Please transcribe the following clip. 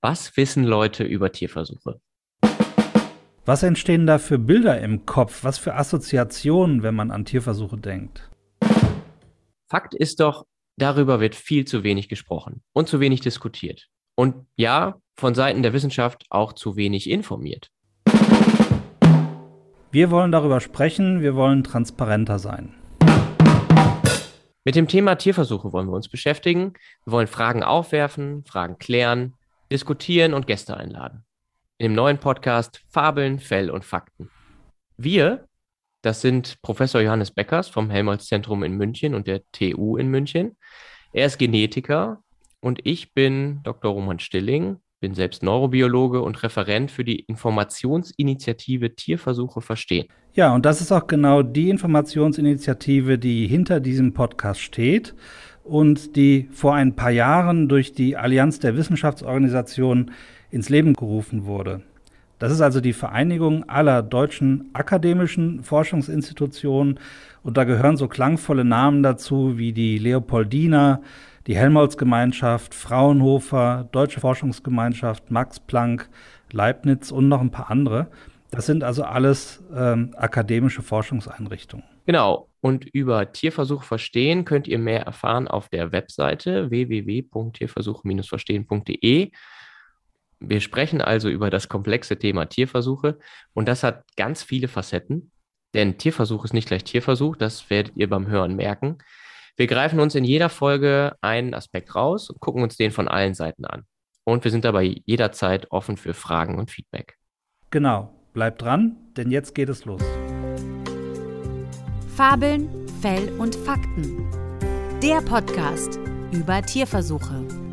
Was wissen Leute über Tierversuche? Was entstehen da für Bilder im Kopf? Was für Assoziationen, wenn man an Tierversuche denkt? Fakt ist doch, darüber wird viel zu wenig gesprochen und zu wenig diskutiert. Und ja, von Seiten der Wissenschaft auch zu wenig informiert. Wir wollen darüber sprechen, wir wollen transparenter sein. Mit dem Thema Tierversuche wollen wir uns beschäftigen. Wir wollen Fragen aufwerfen, Fragen klären, diskutieren und Gäste einladen. In dem neuen Podcast Fabeln, Fell und Fakten. Wir, das sind Professor Johannes Beckers vom Helmholtz-Zentrum in München und der TU in München. Er ist Genetiker und ich bin Dr. Roman Stilling, bin selbst Neurobiologe und Referent für die Informationsinitiative Tierversuche verstehen. Ja, und das ist auch genau die Informationsinitiative, die hinter diesem Podcast steht und die vor ein paar Jahren durch die Allianz der Wissenschaftsorganisationen ins Leben gerufen wurde. Das ist also die Vereinigung aller deutschen akademischen Forschungsinstitutionen und da gehören so klangvolle Namen dazu wie die Leopoldina, die Helmholtz-Gemeinschaft, Fraunhofer, Deutsche Forschungsgemeinschaft, Max Planck, Leibniz und noch ein paar andere. Das sind also alles ähm, akademische Forschungseinrichtungen. Genau. Und über Tierversuch verstehen könnt ihr mehr erfahren auf der Webseite www.tierversuch-verstehen.de. Wir sprechen also über das komplexe Thema Tierversuche und das hat ganz viele Facetten, denn Tierversuch ist nicht gleich Tierversuch, das werdet ihr beim Hören merken. Wir greifen uns in jeder Folge einen Aspekt raus und gucken uns den von allen Seiten an. Und wir sind dabei jederzeit offen für Fragen und Feedback. Genau, bleibt dran, denn jetzt geht es los. Fabeln, Fell und Fakten. Der Podcast über Tierversuche.